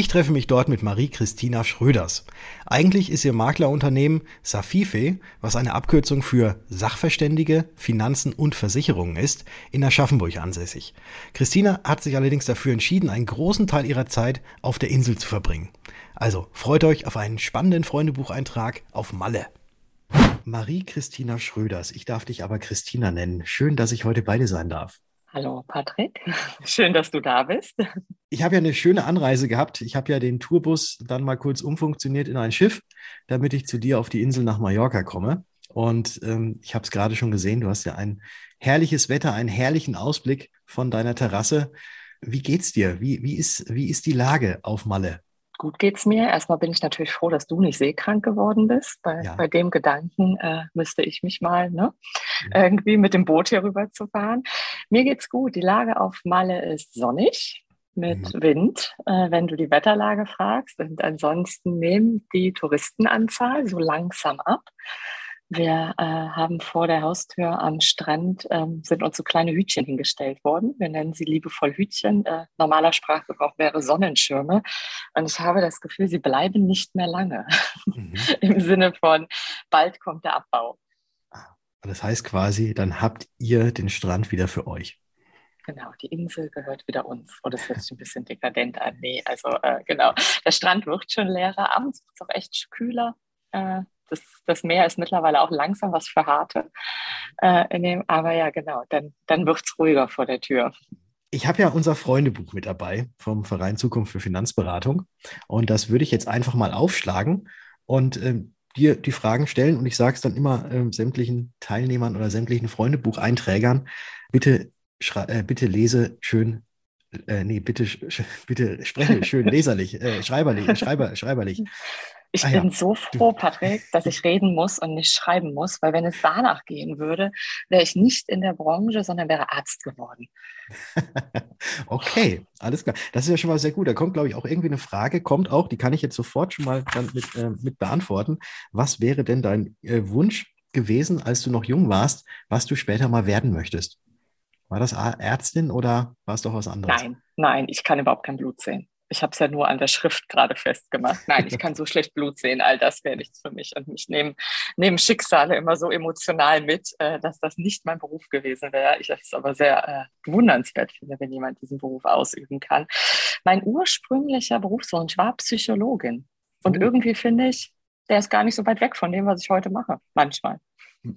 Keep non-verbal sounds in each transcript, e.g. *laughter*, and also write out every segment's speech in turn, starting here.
Ich treffe mich dort mit Marie-Christina Schröders. Eigentlich ist ihr Maklerunternehmen Safife, was eine Abkürzung für Sachverständige, Finanzen und Versicherungen ist, in Aschaffenburg ansässig. Christina hat sich allerdings dafür entschieden, einen großen Teil ihrer Zeit auf der Insel zu verbringen. Also freut euch auf einen spannenden Freundebucheintrag auf Malle. Marie-Christina Schröders, ich darf dich aber Christina nennen. Schön, dass ich heute bei dir sein darf. Hallo Patrick, *laughs* schön, dass du da bist. Ich habe ja eine schöne Anreise gehabt. Ich habe ja den Tourbus dann mal kurz umfunktioniert in ein Schiff, damit ich zu dir auf die Insel nach Mallorca komme. Und ähm, ich habe es gerade schon gesehen, du hast ja ein herrliches Wetter, einen herrlichen Ausblick von deiner Terrasse. Wie geht's dir? Wie, wie, ist, wie ist die Lage auf Malle? gut geht's mir. Erstmal bin ich natürlich froh, dass du nicht seekrank geworden bist. Bei, ja. bei dem Gedanken äh, müsste ich mich mal ne, ja. irgendwie mit dem Boot hier rüber zu fahren. Mir geht's gut. Die Lage auf Malle ist sonnig mit mhm. Wind, äh, wenn du die Wetterlage fragst. Und ansonsten nehmen die Touristenanzahl so langsam ab. Wir äh, haben vor der Haustür am Strand ähm, sind uns so kleine Hütchen hingestellt worden. Wir nennen sie liebevoll Hütchen. Äh, normaler Sprachgebrauch wäre Sonnenschirme. Und ich habe das Gefühl, sie bleiben nicht mehr lange. Mhm. *laughs* Im Sinne von, bald kommt der Abbau. Ah, das heißt quasi, dann habt ihr den Strand wieder für euch. Genau, die Insel gehört wieder uns. Oh, das hört sich ein bisschen dekadent an. Nee, also äh, genau. Der Strand wird schon leerer. Abends wird es auch echt kühler. Äh, das, das Meer ist mittlerweile auch langsam was für Harte. Äh, dem, aber ja, genau, dann, dann wird es ruhiger vor der Tür. Ich habe ja unser Freundebuch mit dabei vom Verein Zukunft für Finanzberatung. Und das würde ich jetzt einfach mal aufschlagen und ähm, dir die Fragen stellen. Und ich sage es dann immer ähm, sämtlichen Teilnehmern oder sämtlichen Freundebucheinträgern. Bitte, äh, bitte lese schön äh, nee, bitte, bitte spreche schön leserlich, äh, schreiberlich, schreiber, schreiberlich. Ich ah, bin ja. so froh, Patrick, dass ich reden muss und nicht schreiben muss, weil wenn es danach gehen würde, wäre ich nicht in der Branche, sondern wäre Arzt geworden. *laughs* okay, alles klar. Das ist ja schon mal sehr gut. Da kommt, glaube ich, auch irgendwie eine Frage, kommt auch, die kann ich jetzt sofort schon mal dann mit, äh, mit beantworten. Was wäre denn dein äh, Wunsch gewesen, als du noch jung warst, was du später mal werden möchtest? War das Ärztin oder war es doch was anderes? Nein, nein, ich kann überhaupt kein Blut sehen ich habe es ja nur an der Schrift gerade festgemacht. Nein, ich kann so *laughs* schlecht Blut sehen, all das wäre nichts für mich. Und mich nehmen, nehmen Schicksale immer so emotional mit, äh, dass das nicht mein Beruf gewesen wäre. Ich es aber sehr äh, bewundernswert finde, wenn jemand diesen Beruf ausüben kann. Mein ursprünglicher Berufswunsch war Psychologin. Und oh. irgendwie finde ich, der ist gar nicht so weit weg von dem, was ich heute mache, manchmal.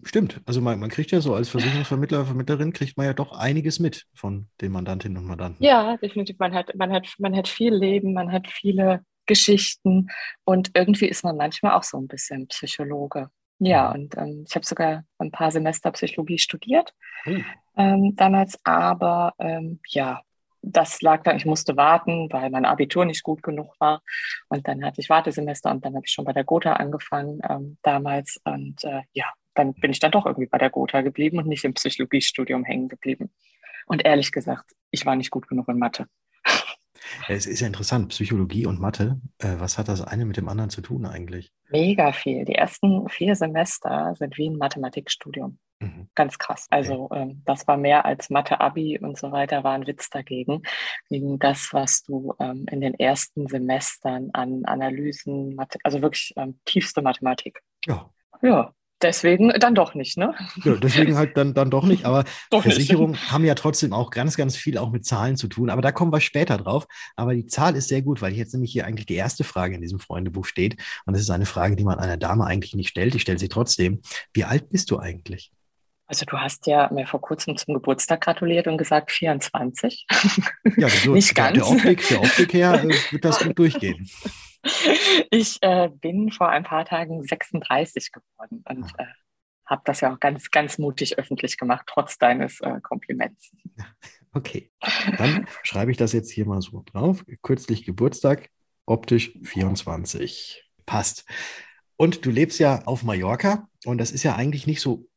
Stimmt. Also man, man kriegt ja so als Versicherungsvermittler, Vermittlerin kriegt man ja doch einiges mit von den Mandantinnen und Mandanten. Ja, definitiv. Man hat, man hat, man hat viel Leben, man hat viele Geschichten und irgendwie ist man manchmal auch so ein bisschen Psychologe. Ja, mhm. und ähm, ich habe sogar ein paar Semester Psychologie studiert oh. ähm, damals, aber ähm, ja, das lag dann, ich musste warten, weil mein Abitur nicht gut genug war. Und dann hatte ich Wartesemester und dann habe ich schon bei der Gotha angefangen ähm, damals. Und äh, ja, dann bin ich dann doch irgendwie bei der Gotha geblieben und nicht im Psychologiestudium hängen geblieben. Und ehrlich gesagt, ich war nicht gut genug in Mathe. *laughs* Es ist ja interessant, Psychologie und Mathe. Äh, was hat das eine mit dem anderen zu tun eigentlich? Mega viel. Die ersten vier Semester sind wie ein Mathematikstudium. Mhm. Ganz krass. Also okay. ähm, das war mehr als Mathe-Abi und so weiter, war ein Witz dagegen. Gegen das, was du ähm, in den ersten Semestern an Analysen, also wirklich ähm, tiefste Mathematik. Ja. Ja, deswegen dann doch nicht, ne? Ja, deswegen halt dann, dann doch nicht. Aber *laughs* doch Versicherungen nicht. haben ja trotzdem auch ganz, ganz viel auch mit Zahlen zu tun. Aber da kommen wir später drauf. Aber die Zahl ist sehr gut, weil jetzt nämlich hier eigentlich die erste Frage in diesem Freundebuch steht. Und das ist eine Frage, die man einer Dame eigentlich nicht stellt. Ich stelle sie trotzdem. Wie alt bist du eigentlich? Also du hast ja mir vor kurzem zum Geburtstag gratuliert und gesagt 24. Ja, so, nicht ganz. Der Optik, der Optik her äh, wird das gut durchgehen. *laughs* Ich äh, bin vor ein paar Tagen 36 geworden und ah. äh, habe das ja auch ganz, ganz mutig öffentlich gemacht, trotz deines äh, Kompliments. *laughs* Okay, dann schreibe ich das jetzt hier mal so drauf. Kürzlich Geburtstag. optisch 24. Passt. Und du lebst ja auf Mallorca und das ist ja eigentlich nicht so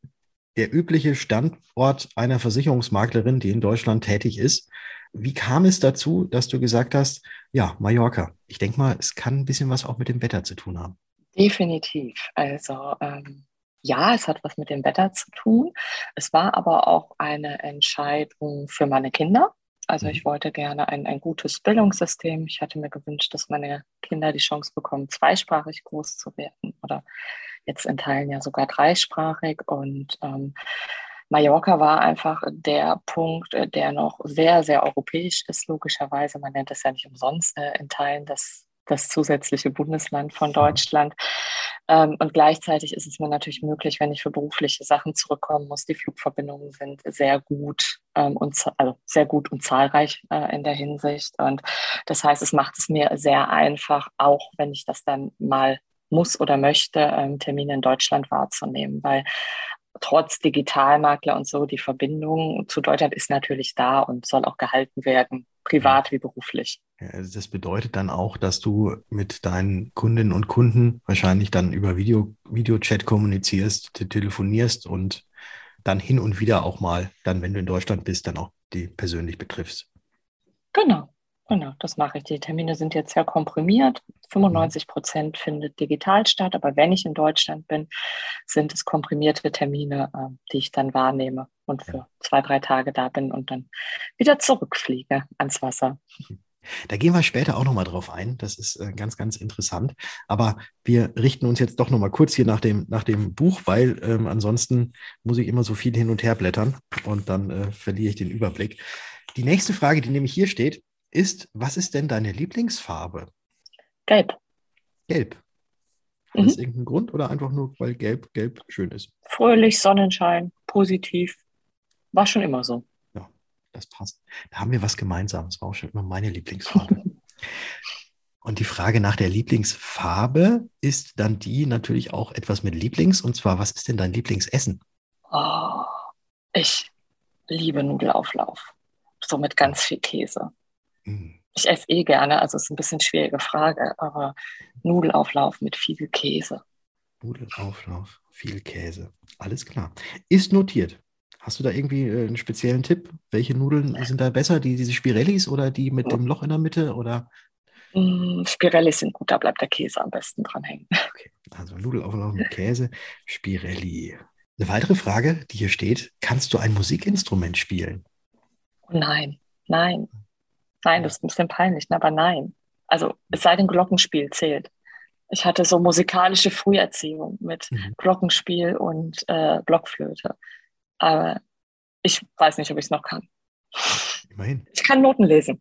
der übliche Standort einer Versicherungsmaklerin, die in Deutschland tätig ist. Wie kam es dazu, dass du gesagt hast, ja, Mallorca? Ich denke mal, es kann ein bisschen was auch mit dem Wetter zu tun haben. Definitiv. Also ähm, ja, es hat was mit dem Wetter zu tun. Es war aber auch eine Entscheidung für meine Kinder. Also ich mhm. wollte gerne ein, ein gutes Bildungssystem. Ich hatte mir gewünscht, dass meine Kinder die Chance bekommen, zweisprachig groß zu werden oder jetzt in Teilen ja sogar dreisprachig. Und ähm, Mallorca war einfach der Punkt, äh, der noch sehr, sehr europäisch ist, logischerweise. Man nennt es ja nicht umsonst äh, in Teilen das das zusätzliche Bundesland von Deutschland. Ähm, und gleichzeitig ist es mir natürlich möglich, wenn ich für berufliche Sachen zurückkommen muss. Die Flugverbindungen sind sehr gut ähm, und also sehr gut und zahlreich äh, in der Hinsicht. Und das heißt, es macht es mir sehr einfach, auch wenn ich das dann mal muss oder möchte, ähm, Termine in Deutschland wahrzunehmen, weil trotz Digitalmakler und so, die Verbindung zu Deutschland ist natürlich da und soll auch gehalten werden, privat wie beruflich. Also das bedeutet dann auch, dass du mit deinen Kundinnen und Kunden wahrscheinlich dann über Video, Videochat kommunizierst, telefonierst und dann hin und wieder auch mal, dann, wenn du in Deutschland bist, dann auch die persönlich betriffst. Genau. Genau, das mache ich. Die Termine sind jetzt sehr komprimiert. 95 Prozent findet digital statt, aber wenn ich in Deutschland bin, sind es komprimierte Termine, äh, die ich dann wahrnehme und für zwei, drei Tage da bin und dann wieder zurückfliege ans Wasser. Da gehen wir später auch nochmal drauf ein. Das ist äh, ganz, ganz interessant. Aber wir richten uns jetzt doch nochmal kurz hier nach dem, nach dem Buch, weil ähm, ansonsten muss ich immer so viel hin und her blättern und dann äh, verliere ich den Überblick. Die nächste Frage, die nämlich hier steht, ist, was ist denn deine Lieblingsfarbe? Gelb. Gelb. Hat mhm. das irgendeinen Grund oder einfach nur, weil gelb, gelb schön ist? Fröhlich, Sonnenschein, positiv. War schon immer so. Ja, das passt. Da haben wir was gemeinsam. Das war auch schon immer meine Lieblingsfarbe. *laughs* Und die Frage nach der Lieblingsfarbe ist dann die natürlich auch etwas mit Lieblings. Und zwar, was ist denn dein Lieblingsessen? Oh, ich liebe Nudelauflauf. So mit ganz viel Käse. Ich esse eh gerne, also ist ein bisschen schwierige Frage, aber Nudelauflauf mit viel Käse. Nudelauflauf, viel Käse. Alles klar. Ist notiert. Hast du da irgendwie äh, einen speziellen Tipp? Welche Nudeln sind da besser? Die, diese Spirellis oder die mit dem Loch in der Mitte? Oder? Mm, Spirellis sind gut, da bleibt der Käse am besten dran hängen. *laughs* Okay, also Nudelauflauf mit Käse, Spirelli. Eine weitere Frage, die hier steht: Kannst du ein Musikinstrument spielen? Nein, nein. Nein, das ist ein bisschen peinlich, ne? aber nein. Also es sei denn, Glockenspiel zählt. Ich hatte so musikalische Früherziehung mit mhm. Glockenspiel und äh, Blockflöte. Aber ich weiß nicht, ob ich es noch kann. Immerhin. Ich kann Noten lesen.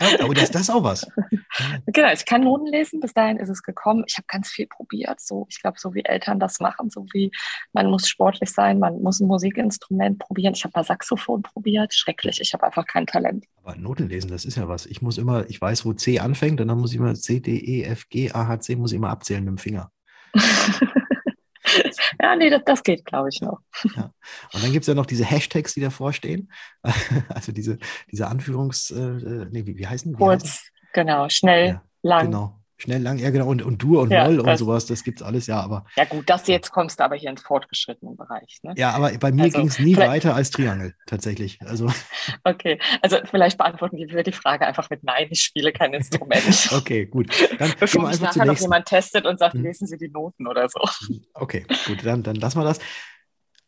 Ja, aber das, das ist auch was. *laughs* genau, ich kann Noten lesen, bis dahin ist es gekommen. Ich habe ganz viel probiert, so ich glaube, so wie Eltern das machen, so wie man muss sportlich sein, man muss ein Musikinstrument probieren. Ich habe mal Saxophon probiert, schrecklich, ich habe einfach kein Talent. Aber Noten lesen, das ist ja was. Ich muss immer, ich weiß, wo C anfängt, und dann muss ich immer C, D, E, F, G, A, H, C, muss ich immer abzählen mit dem Finger. *laughs* ja, nee, das, das geht, glaube ich, noch. Ja. Und dann gibt es ja noch diese Hashtags, die davor stehen. *laughs* Also diese, diese Anführungs-, äh, äh, nee, wie, wie heißen die? Kurz, genau, schnell, ja, lang. Genau. Schnell, lang, ja genau, und, und du und ja, Moll und sowas, das gibt es alles, ja, aber. Ja gut, das jetzt kommst du aber hier ins fortgeschrittenen Bereich. Ne? Ja, aber bei mir also, ging es nie weiter als Triangel, tatsächlich. Also. *laughs* *laughs* Okay, also vielleicht beantworten wir die Frage einfach mit Nein, ich spiele kein Instrument. *laughs* okay, gut. Dann Bevor mich nachher noch jemand testet und sagt, hm. lesen Sie die Noten oder so. Okay, gut, dann, dann lassen wir das.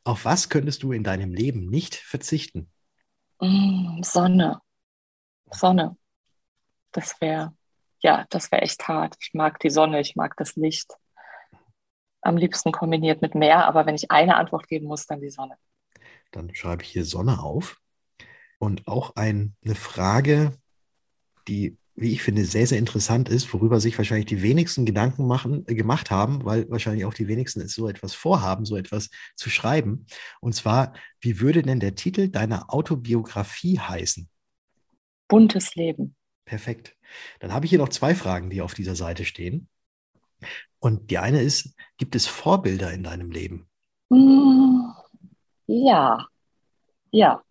Auf was könntest du in deinem Leben nicht verzichten? Mm, Sonne. Sonne. Das wäre ja, das wäre echt hart. Ich mag die Sonne, ich mag das Licht. Am liebsten kombiniert mit Meer, aber wenn ich eine Antwort geben muss, dann die Sonne. Dann schreibe ich hier Sonne auf. Und auch ein, eine Frage, die, wie ich finde, sehr, sehr interessant ist, worüber sich wahrscheinlich die wenigsten Gedanken machen, äh, gemacht haben, weil wahrscheinlich auch die wenigsten so etwas vorhaben, so etwas zu schreiben. Und zwar, wie würde denn der Titel deiner Autobiografie heißen? Buntes Leben. Perfekt. Dann habe ich hier noch zwei Fragen, die auf dieser Seite stehen. Und die eine ist, gibt es Vorbilder in deinem Leben? Mm, ja, ja.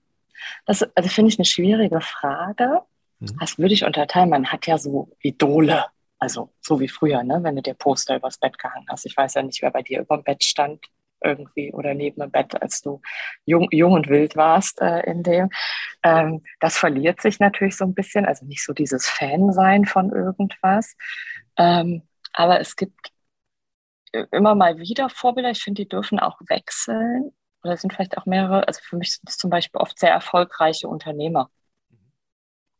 Das also finde ich eine schwierige Frage. Mhm. Das würde ich unterteilen. Man hat ja so Idole. Also so wie früher, ne? wenn du dir Poster übers Bett gehangen hast. Ich weiß ja nicht, wer bei dir über dem Bett stand irgendwie oder neben dem Bett, als du jung, jung und wild warst äh, in dem. Ähm, das verliert sich natürlich so ein bisschen, also nicht so dieses Fan-Sein von irgendwas. Ähm, aber es gibt immer mal wieder Vorbilder. Ich finde, die dürfen auch wechseln. Oder sind vielleicht auch mehrere. Also für mich sind es zum Beispiel oft sehr erfolgreiche Unternehmer,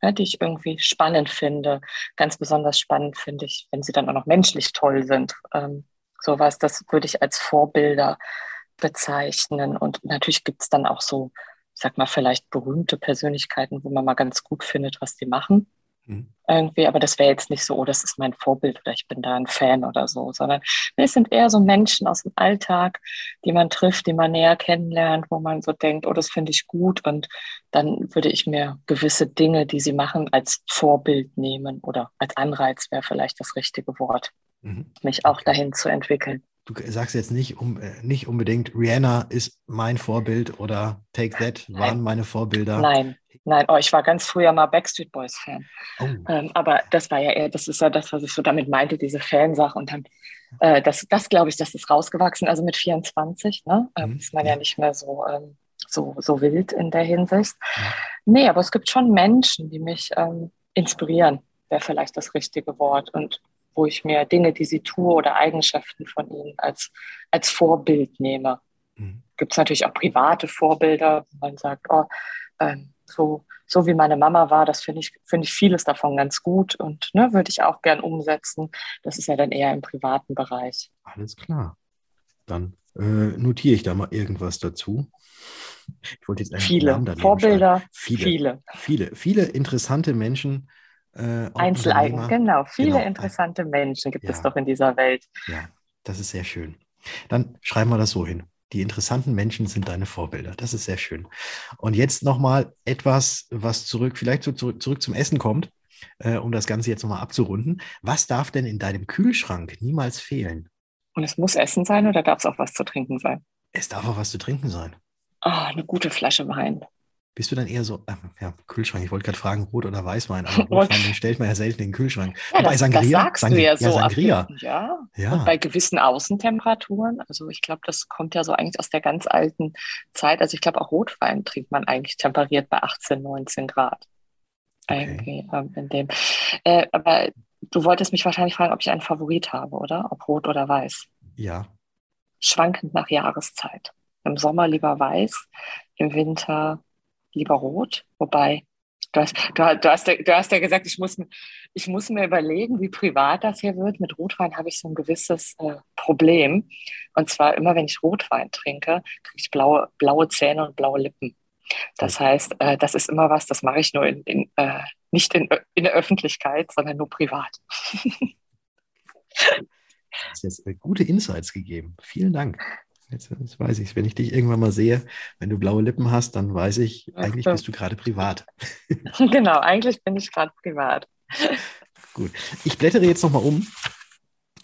ja, die ich irgendwie spannend finde. Ganz besonders spannend finde ich, wenn sie dann auch noch menschlich toll sind. Ähm, sowas, das würde ich als Vorbilder bezeichnen. Und natürlich gibt es dann auch so, ich sag mal, vielleicht berühmte Persönlichkeiten, wo man mal ganz gut findet, was die machen. Mhm. Irgendwie, aber das wäre jetzt nicht so, oh, das ist mein Vorbild oder ich bin da ein Fan oder so, sondern es sind eher so Menschen aus dem Alltag, die man trifft, die man näher kennenlernt, wo man so denkt, oh, das finde ich gut und dann würde ich mir gewisse Dinge, die sie machen, als Vorbild nehmen oder als Anreiz wäre vielleicht das richtige Wort, mhm. mich auch dahin zu entwickeln du sagst jetzt nicht, um, äh, nicht unbedingt, Rihanna ist mein Vorbild oder Take That waren Nein. meine Vorbilder. Nein, Nein, oh, ich war ganz früher mal Backstreet Boys Fan. Oh. Ähm, aber das war ja eher, das ist ja das, was ich so damit meinte, diese Fansache. Und dann, äh, das, das glaube ich, das ist rausgewachsen. Also mit 24, ne? Ähm, mhm. ist man ja. ja. nicht mehr so, ähm, so, so wild in der Hinsicht. Ja. Nee, aber es gibt schon Menschen, die mich ähm, inspirieren, wäre vielleicht das richtige Wort. Und wo ich mir Dinge, die sie tue oder Eigenschaften von ihnen als, als Vorbild nehme. Mhm. Gibt es natürlich auch private Vorbilder, wo man sagt, oh, ähm, so, so wie meine Mama war, das finde ich, finde ich vieles davon ganz gut und ne, würde ich auch gern umsetzen. Das ist ja dann eher im privaten Bereich. Alles klar. Dann äh, notiere ich da mal irgendwas dazu. Ich wollte jetzt viele Vorbilder, viele, viele, viele, viele interessante Menschen. Äh, Einzeleigen, genau. Viele genau. interessante Menschen gibt ja. es doch in dieser Welt. Ja, das ist sehr schön. Dann schreiben wir das so hin. Die interessanten Menschen sind deine Vorbilder. Das ist sehr schön. Und jetzt nochmal etwas, was zurück, vielleicht so zurück, zurück zum Essen kommt, äh, um das Ganze jetzt nochmal abzurunden. Was darf denn in deinem Kühlschrank niemals fehlen? Und es muss Essen sein oder darf es auch was zu trinken sein? Es darf auch was zu trinken sein. Ah, eine gute Flasche Wein. Bist du dann eher so, äh, ja, Kühlschrank, ich wollte gerade fragen, Rot- oder Weißwein, aber *laughs* Rotwein, stellt man ja selten in den Kühlschrank. Ja, das, Sangria, das sagst Sang du ja so. Sangria. Ja. ja. Und bei gewissen Außentemperaturen, also ich glaube, das kommt ja so eigentlich aus der ganz alten Zeit. Also ich glaube, auch Rotwein trinkt man eigentlich temperiert bei 18, 19 Grad. Okay. Ähm, in dem. Äh, aber du wolltest mich wahrscheinlich fragen, ob ich einen Favorit habe, oder? Ob rot oder weiß. Ja. Schwankend nach Jahreszeit. Im Sommer lieber weiß, im Winter lieber rot. Wobei, du hast, du, du, hast, du hast ja gesagt, ich muss, ich muss mir überlegen, wie privat das hier wird. Mit Rotwein habe ich so ein gewisses äh, Problem. Und zwar immer, wenn ich Rotwein trinke, kriege ich blaue, blaue Zähne und blaue Lippen. Das heißt, äh, das ist immer was, das mache ich nur in, in äh, nicht in, in der Öffentlichkeit, sondern nur privat. *laughs* Du hast jetzt äh, gute Insights gegeben. Vielen Dank. Jetzt, jetzt weiß ich es. Wenn ich dich irgendwann mal sehe, wenn du blaue Lippen hast, dann weiß ich, eigentlich bist du gerade privat. *laughs* *laughs* genau, eigentlich bin ich gerade privat. Gut. Ich blättere jetzt nochmal um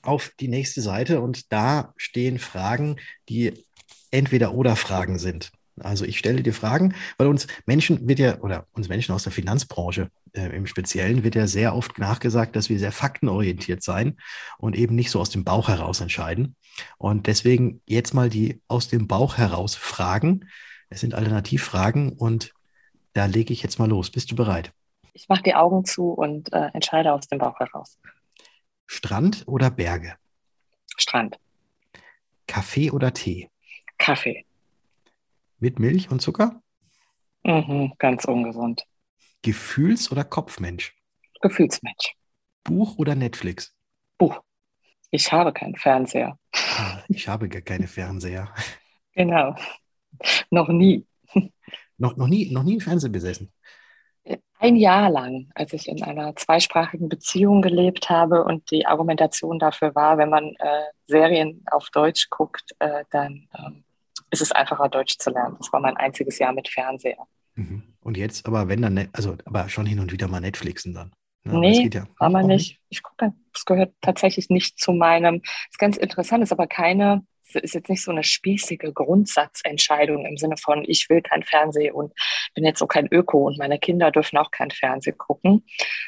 auf die nächste Seite und da stehen Fragen, die entweder oder Fragen sind. Also ich stelle dir Fragen, weil uns Menschen wird ja, oder uns Menschen aus der Finanzbranche äh, im Speziellen wird ja sehr oft nachgesagt, dass wir sehr faktenorientiert sein und eben nicht so aus dem Bauch heraus entscheiden. Und deswegen jetzt mal die aus dem Bauch heraus Fragen. Es sind Alternativfragen und da lege ich jetzt mal los. Bist du bereit? Ich mache die Augen zu und äh, entscheide aus dem Bauch heraus. Strand oder Berge? Strand. Kaffee oder Tee? Kaffee. Mit Milch und Zucker? Mhm, ganz ungesund. Gefühls- oder Kopfmensch? Gefühlsmensch. Buch oder Netflix? Buch. Ich habe keinen Fernseher. Ah, ich habe gar keine Fernseher. *laughs* Genau. Noch nie. Noch, noch, nie, noch nie einen Fernseher besessen? Ein Jahr lang, als ich in einer zweisprachigen Beziehung gelebt habe und die Argumentation dafür war, wenn man äh, Serien auf Deutsch guckt, äh, dann ähm, ist es einfacher, Deutsch zu lernen. Das war mein einziges Jahr mit Fernseher. Mhm. Und jetzt aber, wenn dann, also aber schon hin und wieder mal Netflixen dann. Ja, nee, ja aber nicht. nicht. Ich gucke, das gehört tatsächlich nicht zu meinem. Das ist ganz interessant, ist aber keine Es ist jetzt nicht so eine spießige Grundsatzentscheidung im Sinne von, ich will kein Fernsehen und bin jetzt so kein Öko und meine Kinder dürfen auch kein Fernsehen gucken,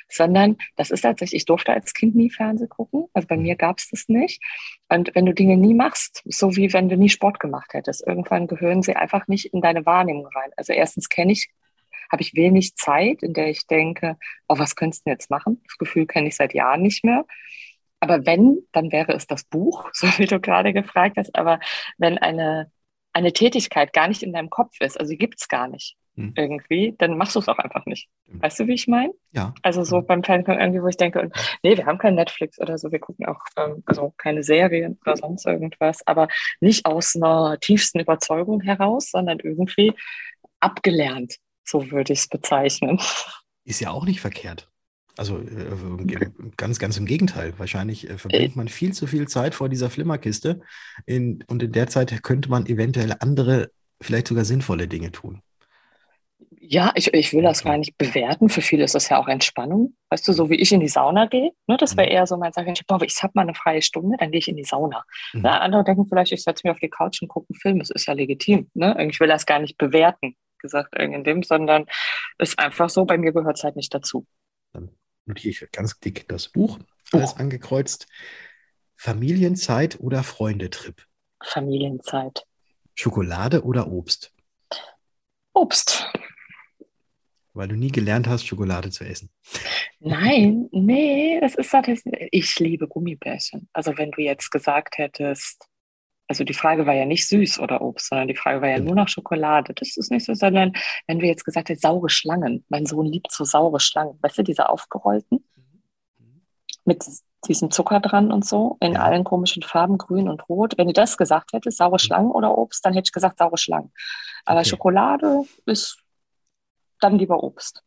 sondern das ist tatsächlich, ich durfte als Kind nie Fernsehen gucken. Also bei mir gab es das nicht. Und wenn du Dinge nie machst, so wie wenn du nie Sport gemacht hättest, irgendwann gehören sie einfach nicht in deine Wahrnehmung rein. Also erstens kenne ich habe ich wenig Zeit, in der ich denke, oh, was könntest du jetzt machen? Das Gefühl kenne ich seit Jahren nicht mehr. Aber wenn, dann wäre es das Buch, *laughs* so wie du gerade gefragt hast. Aber wenn eine, eine Tätigkeit gar nicht in deinem Kopf ist, also die gibt es gar nicht hm. irgendwie, dann machst du es auch einfach nicht. Weißt du, wie ich meine? Ja. Also so beim Fernsehen irgendwie, wo ich denke, und, nee, wir haben kein Netflix oder so, wir gucken auch ähm, also keine Serien oder sonst irgendwas, aber nicht aus einer tiefsten Überzeugung heraus, sondern irgendwie abgelernt. So würde ich es bezeichnen. Ist ja auch nicht verkehrt. Also äh, ganz, ganz im Gegenteil. Wahrscheinlich äh, verbringt man viel zu viel Zeit vor dieser Flimmerkiste in, und in der Zeit könnte man eventuell andere, vielleicht sogar sinnvolle Dinge tun. Ja, ich, ich will das gar nicht bewerten. Für viele ist das ja auch Entspannung. Weißt du, so wie ich in die Sauna gehe, ne, das wäre mhm. eher so mein Sagen, ich, boah, ich habe mal eine freie Stunde, dann gehe ich in die Sauna. Mhm. Na, andere denken vielleicht, ich setze mich auf die Couch und gucke einen Film. Das ist ja legitim. Ne? Ich will das gar nicht bewerten gesagt in dem, sondern ist einfach so, bei mir gehört es halt nicht dazu. Dann notiere ich ganz dick das Buch, alles angekreuzt. Familienzeit oder Freundetrip? Familienzeit. Schokolade oder Obst? Obst. Weil du nie gelernt hast, Schokolade zu essen. Nein, *laughs* nee, das ist halt, ich liebe Gummibärchen. Also wenn du jetzt gesagt hättest, also die Frage war ja nicht süß oder Obst, sondern die Frage war ja nur nach Schokolade. Das ist nicht so, sondern wenn wir jetzt gesagt hätten, saure Schlangen. Mein Sohn liebt so saure Schlangen. Weißt du, diese aufgerollten? Mit diesem Zucker dran und so, in ja. allen komischen Farben, grün und rot. Wenn du das gesagt hättest, saure mhm. Schlangen oder Obst, dann hätte ich gesagt saure Schlangen. Aber okay. Schokolade ist dann lieber Obst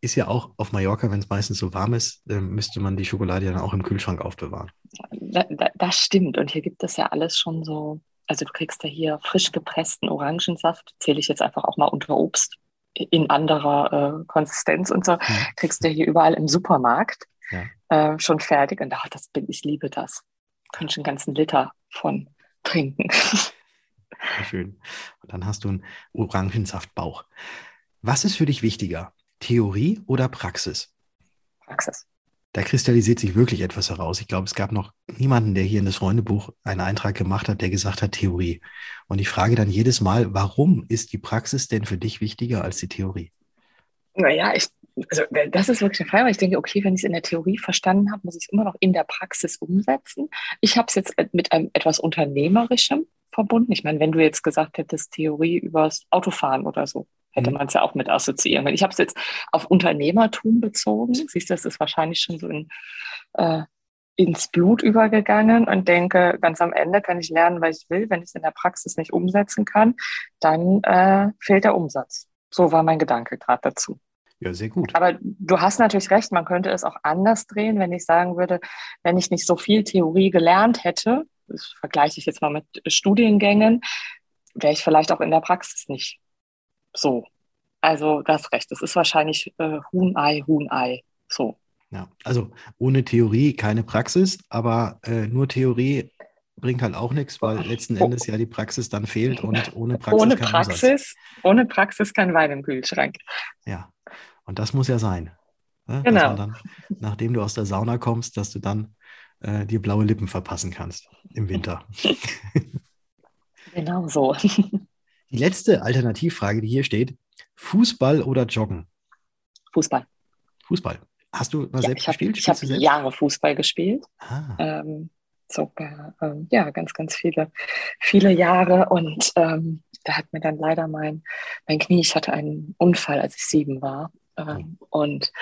ist ja auch auf Mallorca, wenn es meistens so warm ist, äh, müsste man die Schokolade ja dann auch im Kühlschrank aufbewahren. Da, das stimmt. Und hier gibt es ja alles schon so. Also du kriegst ja hier frisch gepressten Orangensaft, zähle ich jetzt einfach auch mal unter Obst in anderer äh, Konsistenz und so, ja. kriegst du hier überall im Supermarkt ja. äh, schon fertig. Und ach, das bin ich liebe das. Könnte schon einen ganzen Liter von trinken. Sehr schön. Und dann hast du einen Orangensaftbauch. Was ist für dich wichtiger? Theorie oder Praxis? Praxis. Da kristallisiert sich wirklich etwas heraus. Ich glaube, es gab noch niemanden, der hier in das Freundebuch einen Eintrag gemacht hat, der gesagt hat Theorie. Und ich frage dann jedes Mal, warum ist die Praxis denn für dich wichtiger als die Theorie? Naja, ich, also das ist wirklich eine Frage, weil ich denke, okay, wenn ich es in der Theorie verstanden habe, muss ich es immer noch in der Praxis umsetzen. Ich habe es jetzt mit einem etwas Unternehmerischem verbunden. Ich meine, wenn du jetzt gesagt hättest, Theorie übers Autofahren oder so, hätte mhm. man es ja auch mit assoziieren können. Ich habe es jetzt auf Unternehmertum bezogen. Siehst du, das ist wahrscheinlich schon so in, äh, ins Blut übergegangen und denke, ganz am Ende kann ich lernen, was ich will. Wenn ich es in der Praxis nicht umsetzen kann, dann äh, fehlt der Umsatz. So war mein Gedanke gerade dazu. Ja, sehr gut. Aber du hast natürlich recht, man könnte es auch anders drehen, wenn ich sagen würde, wenn ich nicht so viel Theorie gelernt hätte, das vergleiche ich jetzt mal mit Studiengängen, wäre ich vielleicht auch in der Praxis nicht so. Also das Recht. Das ist wahrscheinlich äh, Huhn-Ei, Huhn-Ei. So. Ja, also ohne Theorie keine Praxis, aber äh, nur Theorie bringt halt auch nichts, weil letzten oh. Endes ja die Praxis dann fehlt und ohne Praxis ohne kein Praxis, Ohne Praxis kein Wein im Kühlschrank. Ja, und das muss ja sein. Ne? Genau. Dann, nachdem du aus der Sauna kommst, dass du dann äh, dir blaue Lippen verpassen kannst im Winter. *laughs* genau so. Die letzte Alternativfrage, die hier steht: Fußball oder Joggen? Fußball. Fußball. Hast du mal ja, selbst ich hab, gespielt? Ich habe Jahre Fußball gespielt. Ah. Ähm, sogar, ähm, ja, ganz, ganz viele, viele Jahre. Und ähm, da hat mir dann leider mein, mein Knie, ich hatte einen Unfall, als ich sieben war. Ähm, oh. Und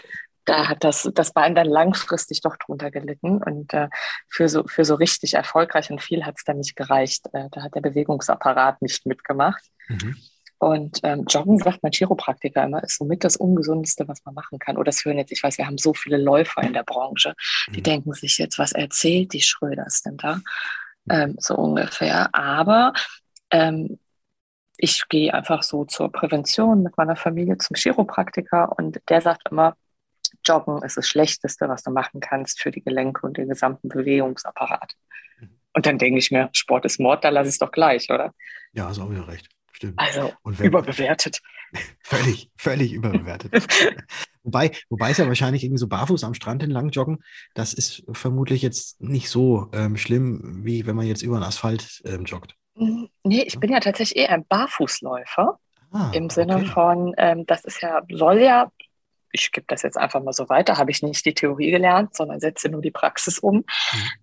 da hat das, das Bein dann langfristig doch drunter gelitten. Und äh, für, so, für so richtig erfolgreich und viel hat es dann nicht gereicht. Äh, da hat der Bewegungsapparat nicht mitgemacht. Mhm. Und ähm, Joggen, sagt mein Chiropraktiker immer, ist somit das Ungesundeste, was man machen kann. Oder das hören jetzt, ich weiß, wir haben so viele Läufer in der Branche, die mhm. denken sich jetzt, was erzählt die Schröders denn da? Ähm, so ungefähr. Aber ähm, ich gehe einfach so zur Prävention mit meiner Familie zum Chiropraktiker und der sagt immer, Joggen ist das Schlechteste, was du machen kannst für die Gelenke und den gesamten Bewegungsapparat. Und dann denke ich mir, Sport ist Mord, da lasse ich es doch gleich, oder? Ja, hast auch wieder recht. Stimmt. Also wenn, überbewertet. *laughs* völlig, völlig überbewertet. *laughs* wobei, wobei es ja wahrscheinlich irgendwie so barfuß am Strand entlang joggen, das ist vermutlich jetzt nicht so ähm, schlimm, wie wenn man jetzt über den Asphalt ähm, joggt. Hm, nee, ich bin ja tatsächlich eher ein Barfußläufer. Ah, Im Sinne okay. von, ähm, das ist ja, soll ja ich gebe das jetzt einfach mal so weiter, habe ich nicht die Theorie gelernt, sondern setze nur die Praxis um. Mhm.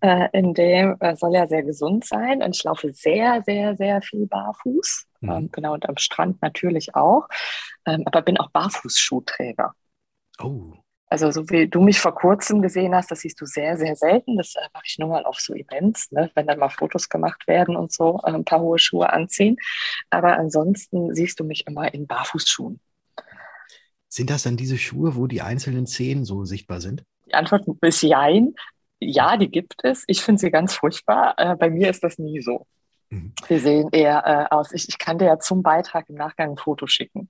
Äh, in dem äh, soll ja sehr gesund sein und ich laufe sehr, sehr, sehr viel barfuß. Mhm. Ähm, genau, und am Strand natürlich auch. Ähm, aber bin auch Barfußschuhträger. Oh. Also so wie du mich vor kurzem gesehen hast, das siehst du sehr, sehr selten. Das äh, mache ich nur mal auf so Events, ne? wenn dann mal Fotos gemacht werden und so, äh, ein paar hohe Schuhe anziehen. Aber ansonsten siehst du mich immer in Barfußschuhen. Sind das dann diese Schuhe, wo die einzelnen Zehen so sichtbar sind? Die Antwort ist Jein. Ja, die gibt es. Ich finde sie ganz furchtbar. Äh, bei mir ist das nie so. Mhm. Sie sehen eher äh, aus. Ich, ich kann dir ja zum Beitrag im Nachgang ein Foto schicken.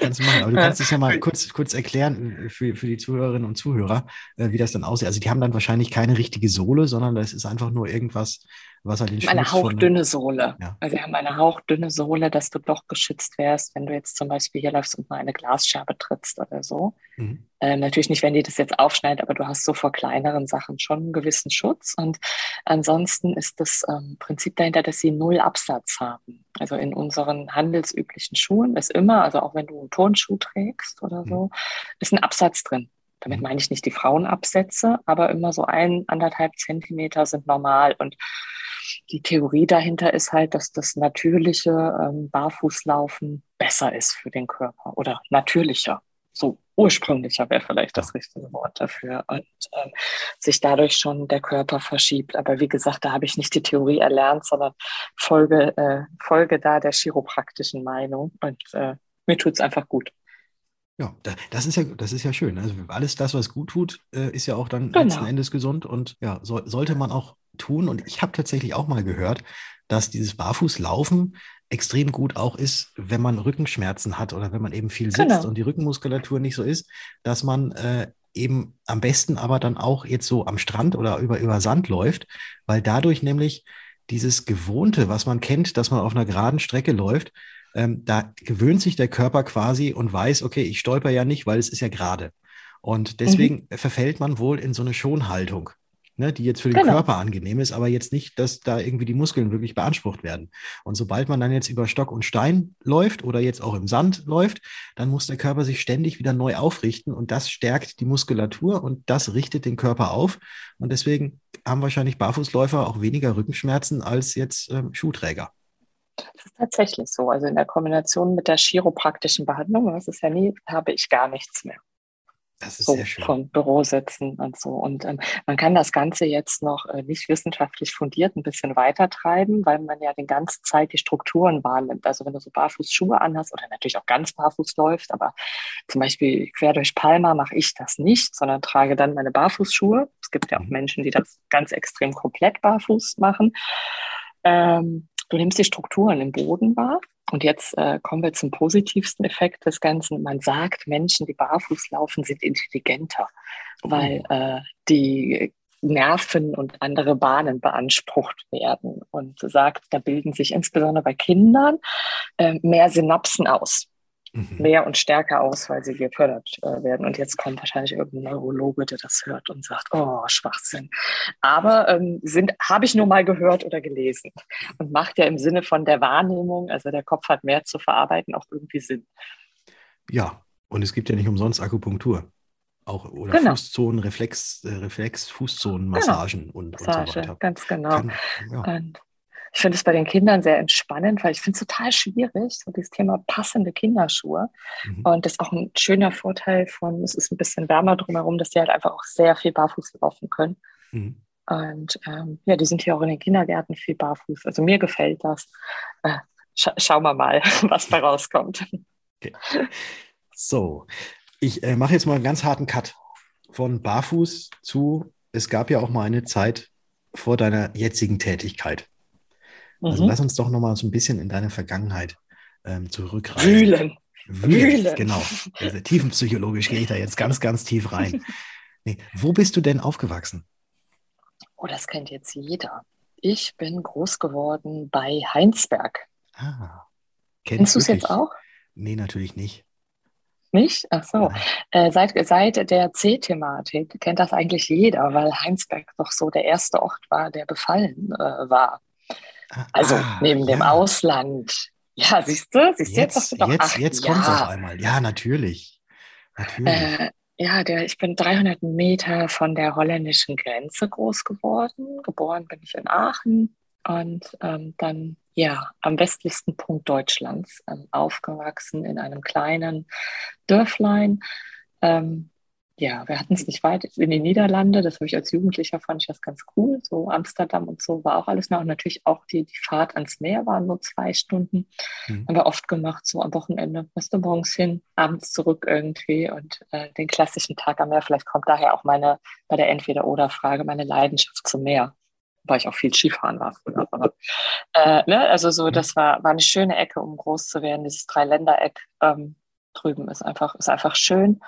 Kannst du machen, aber du kannst es ja mal kurz, kurz erklären äh, für, für die Zuhörerinnen und Zuhörer, äh, wie das dann aussieht. Also die haben dann wahrscheinlich keine richtige Sohle, sondern das ist einfach nur irgendwas, was halt den Eine hauchdünne Sohle. Ja. Also wir haben eine hauchdünne Sohle, dass du doch geschützt wärst, wenn du jetzt zum Beispiel hier läufst und mal eine Glasscherbe trittst oder so. Mhm. Ähm, natürlich nicht, wenn die das jetzt aufschneidet, aber du hast so vor kleineren Sachen schon einen gewissen Schutz. Und ansonsten ist das ähm, Prinzip dahinter, dass sie null Absatz haben. Also in unseren handelsüblichen Schuhen ist immer, also auch wenn du einen Turnschuh trägst oder so, mhm. ist ein Absatz drin. Damit mhm. meine ich nicht die Frauenabsätze, aber immer so ein, anderthalb Zentimeter sind normal. Und die Theorie dahinter ist halt, dass das natürliche ähm, Barfußlaufen besser ist für den Körper oder natürlicher. So ursprünglicher wäre vielleicht das richtige Wort dafür und ähm, sich dadurch schon der Körper verschiebt. Aber wie gesagt, da habe ich nicht die Theorie erlernt, sondern folge, äh, folge da der chiropraktischen Meinung und äh, mir tut es einfach gut. Ja, das ist ja, das ist ja schön. Also alles das, was gut tut, äh, ist ja auch dann genau. letzten Endes gesund und ja, so, sollte man auch tun. Und ich habe tatsächlich auch mal gehört, dass dieses Barfußlaufen extrem gut auch ist, wenn man Rückenschmerzen hat oder wenn man eben viel sitzt genau. und die Rückenmuskulatur nicht so ist, dass man äh, eben am besten aber dann auch jetzt so am Strand oder über, über Sand läuft, weil dadurch nämlich dieses Gewohnte, was man kennt, dass man auf einer geraden Strecke läuft, ähm, da gewöhnt sich der Körper quasi und weiß, okay, ich stolper ja nicht, weil es ist ja gerade. Und deswegen mhm. verfällt man wohl in so eine Schonhaltung, ne, die jetzt für den genau. Körper angenehm ist, aber jetzt nicht, dass da irgendwie die Muskeln wirklich beansprucht werden. Und sobald man dann jetzt über Stock und Stein läuft oder jetzt auch im Sand läuft, dann muss der Körper sich ständig wieder neu aufrichten und das stärkt die Muskulatur und das richtet den Körper auf. Und deswegen haben wahrscheinlich Barfußläufer auch weniger Rückenschmerzen als jetzt ähm, Schuhträger. Das ist tatsächlich so. Also in der Kombination mit der chiropraktischen Behandlung, das ist ja nie, habe ich gar nichts mehr. Das ist so sehr schön. Von Bürositzen und so. Und ähm, man kann das Ganze jetzt noch äh, nicht wissenschaftlich fundiert ein bisschen weiter treiben, weil man ja die ganze Zeit die Strukturen wahrnimmt. Also wenn du so Barfußschuhe anhast oder natürlich auch ganz barfuß läufst, aber zum Beispiel quer durch Palma mache ich das nicht, sondern trage dann meine Barfußschuhe. Es gibt ja auch mhm. Menschen, die das ganz extrem komplett barfuß machen. Ähm, Du nimmst die Strukturen im Boden wahr. Und jetzt äh, kommen wir zum positivsten Effekt des Ganzen. Man sagt, Menschen, die barfuß laufen, sind intelligenter, oh. weil äh, die Nerven und andere Bahnen beansprucht werden und sagt, da bilden sich insbesondere bei Kindern äh, mehr Synapsen aus mhm. Mehr und stärker aus, weil sie gefördert äh, werden. Und jetzt kommt wahrscheinlich irgendein Neurologe, der das hört und sagt, oh, Schwachsinn. Aber ähm, sind, habe ich nur mal gehört oder gelesen und macht ja im Sinne von der Wahrnehmung, also der Kopf hat mehr zu verarbeiten, auch irgendwie Sinn. Ja, und es gibt ja nicht umsonst Akupunktur. Auch, oder genau. Fußzonen, Reflex, äh, Reflex, Fußzonenmassagen genau. und, und so weiter. Ganz genau. Kann, ja. Und ich finde es bei den Kindern sehr entspannend, weil ich finde es total schwierig, so dieses Thema passende Kinderschuhe. Mhm. Und das ist auch ein schöner Vorteil von, es ist ein bisschen wärmer drumherum, dass die halt einfach auch sehr viel barfuß laufen können. Mhm. Und ähm, ja, die sind hier auch in den Kindergärten viel barfuß. Also mir gefällt das. Äh, scha schauen wir mal, *laughs* was da rauskommt. Okay. So, ich äh, mache jetzt mal einen ganz harten Cut von barfuß zu, es gab ja auch mal eine Zeit vor deiner jetzigen Tätigkeit. Also mhm. lass uns doch nochmal so ein bisschen in deine Vergangenheit ähm, zurückreisen. Wühlen. Wühlen. Wühlen. Genau. Also tiefenpsychologisch gehe ich da jetzt ganz, ganz tief rein. Nee. Wo bist du denn aufgewachsen? Oh, das kennt jetzt jeder. Ich bin groß geworden bei Heinsberg. Ah. Kennst du es jetzt auch? Nee, natürlich nicht. Nicht? Ach so. Äh, seit, seit der C-Thematik kennt das eigentlich jeder, weil Heinsberg doch so der erste Ort war, der befallen äh, war. Also ah, neben ja. dem Ausland. Ja, siehst du? Siehst jetzt, jetzt, doch, jetzt, jetzt kommt es auf einmal. Ja, natürlich. natürlich. Äh, ja, der, ich bin 300 Meter von der holländischen Grenze groß geworden. Geboren bin ich in Aachen und ähm, dann ja am westlichsten Punkt Deutschlands ähm, aufgewachsen in einem kleinen Dörflein. Ähm, ja, wir hatten es nicht weit in die Niederlande. Das habe ich als Jugendlicher fand ich das ganz cool. So Amsterdam und so war auch alles noch. Und natürlich auch die, die Fahrt ans Meer waren nur zwei Stunden. Mhm. Haben wir oft gemacht, so am Wochenende. Du, morgens hin, abends zurück irgendwie und äh, den klassischen Tag am Meer. Vielleicht kommt daher auch meine, bei der Entweder-Oder-Frage, meine Leidenschaft zum Meer. Weil ich auch viel Skifahren war früher. Aber, äh, ne? Also so, das war, war eine schöne Ecke, um groß zu werden. Dieses Dreiländereck ähm, drüben ist einfach, ist einfach schön.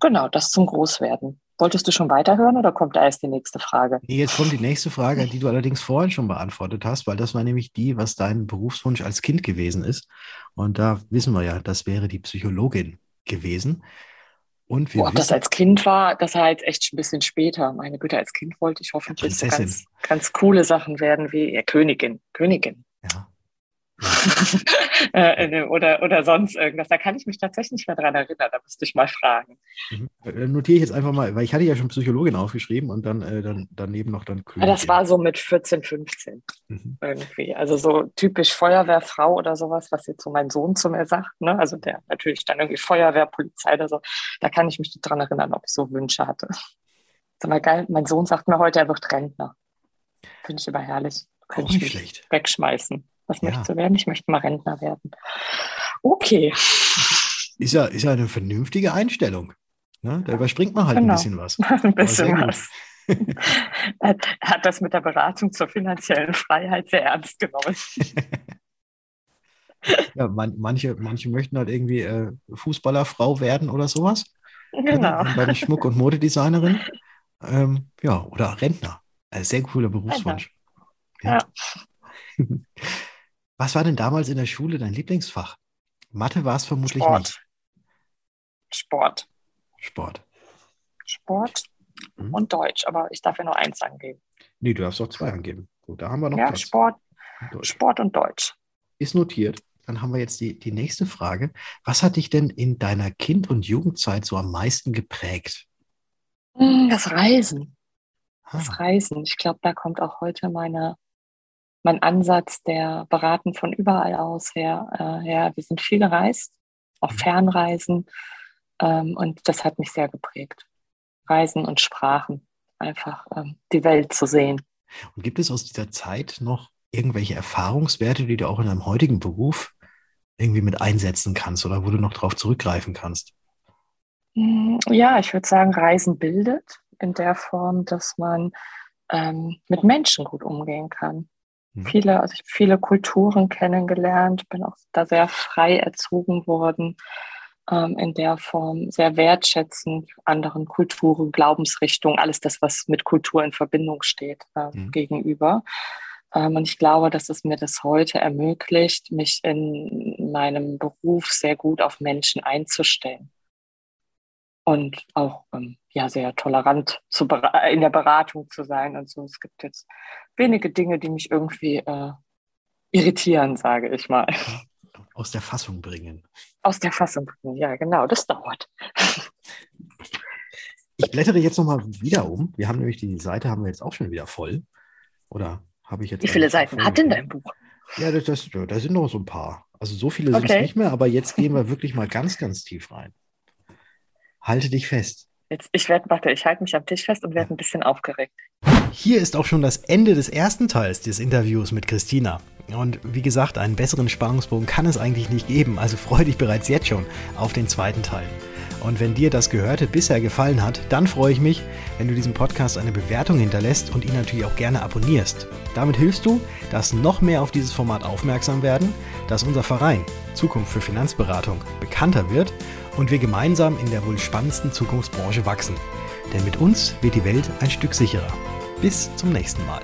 Genau, das zum Großwerden. Wolltest du schon weiterhören oder kommt da erst die nächste Frage? Jetzt kommt die nächste Frage, die du allerdings vorhin schon beantwortet hast, weil das war nämlich die, was dein Berufswunsch als Kind gewesen ist. Und da wissen wir ja, das wäre die Psychologin gewesen. Und wir Boah, ob das als Kind war, das war jetzt echt ein bisschen später. Meine Güte, als Kind wollte ich hoffentlich so ganz, ganz coole Sachen werden wie ja, Königin. Königin. *laughs* Äh, äh, oder, oder sonst irgendwas. Da kann ich mich tatsächlich nicht mehr dran erinnern. Da müsste ich mal fragen. Mhm. Notiere ich jetzt einfach mal, weil ich hatte ja schon Psychologin aufgeschrieben und dann, äh, dann daneben noch dann Königin. Das war so mit 14, 15 mhm. irgendwie. Also so typisch Feuerwehrfrau oder sowas, was jetzt so mein Sohn zu mir sagt. Ne? Also der natürlich dann irgendwie Feuerwehr, Polizei oder so. Da kann ich mich nicht dran erinnern, ob ich so Wünsche hatte. Das mal geil. Mein Sohn sagt mir heute, er wird Rentner. Finde ich immer herrlich. Könnte ich mich schlecht. wegschmeißen. Was ja. möchtest du werden? Ich möchte mal Rentner werden. Okay. Ist ja, ist ja eine vernünftige Einstellung. Ne? Da überspringt man halt genau. ein bisschen was. *laughs* ein bisschen was. er hat das mit der Beratung zur finanziellen Freiheit sehr ernst genommen. *laughs* ja, man, manche, manche möchten halt irgendwie äh, Fußballerfrau werden oder sowas. Genau. Und bei der Schmuck- und Modedesignerin. Ähm, ja, oder Rentner. Ein sehr cooler Berufswunsch. Ja. ja. *laughs* Was war denn damals in der Schule dein Lieblingsfach? Mathe war es vermutlich Sport. nicht. Sport. Sport. Sport mhm. und Deutsch, aber ich darf ja nur eins angeben. Nee, du darfst auch zwei angeben. Gut, da haben wir noch ja, Platz. Sport, und Sport und Deutsch. Ist notiert. Dann haben wir jetzt die, die nächste Frage. Was hat dich denn in deiner Kind- und Jugendzeit so am meisten geprägt? Hm, das Reisen. Das ah. Reisen. Ich glaube, da kommt auch heute meine mein Ansatz der Beraten von überall aus her, äh, her. Wir sind viel gereist, auch mhm. Fernreisen. Ähm, und das hat mich sehr geprägt. Reisen und Sprachen, einfach ähm, die Welt zu sehen. Und gibt es aus dieser Zeit noch irgendwelche Erfahrungswerte, die du auch in deinem heutigen Beruf irgendwie mit einsetzen kannst oder wo du noch darauf zurückgreifen kannst? Mm, ja, ich würde sagen, Reisen bildet in der Form, dass man ähm, mit Menschen gut umgehen kann. Mhm. Viele, also ich habe viele Kulturen kennengelernt, bin auch da sehr frei erzogen worden, ähm, in der Form sehr wertschätzend anderen Kulturen, Glaubensrichtungen, alles das, was mit Kultur in Verbindung steht, äh, mhm. gegenüber. Ähm, und ich glaube, dass es mir das heute ermöglicht, mich in meinem Beruf sehr gut auf Menschen einzustellen und auch ähm, ja sehr tolerant zu, in der Beratung zu sein und so. Es gibt jetzt wenige Dinge, die mich irgendwie äh, irritieren, sage ich mal. Aus der Fassung bringen. Aus der Fassung bringen, ja, genau. Das dauert. Ich blättere jetzt nochmal wieder um. Wir haben nämlich die Seite haben wir jetzt auch schon wieder voll. Oder habe ich jetzt? Wie viele Seiten hat denn dein Buch? Ja, das, das, da sind noch so ein paar. Also so viele sind es nicht mehr, aber jetzt gehen wir wirklich mal ganz, ganz tief rein. Halte dich fest. Jetzt, ich werde, warte, ich halte mich am Tisch fest und werde ein bisschen aufgeregt. Hier ist auch schon das Ende des ersten Teils des Interviews mit Christina. Und wie gesagt, einen besseren Spannungsbogen kann es eigentlich nicht geben, also freue dich bereits jetzt schon auf den zweiten Teil. Und wenn dir das Gehörte bisher gefallen hat, dann freue ich mich, wenn du diesem Podcast eine Bewertung hinterlässt und ihn natürlich auch gerne abonnierst. Damit hilfst du, dass noch mehr auf dieses Format aufmerksam werden, dass unser Verein Zukunft für Finanzberatung bekannter wird und wir gemeinsam in der wohl spannendsten Zukunftsbranche wachsen. Denn mit uns wird die Welt ein Stück sicherer. Bis zum nächsten Mal.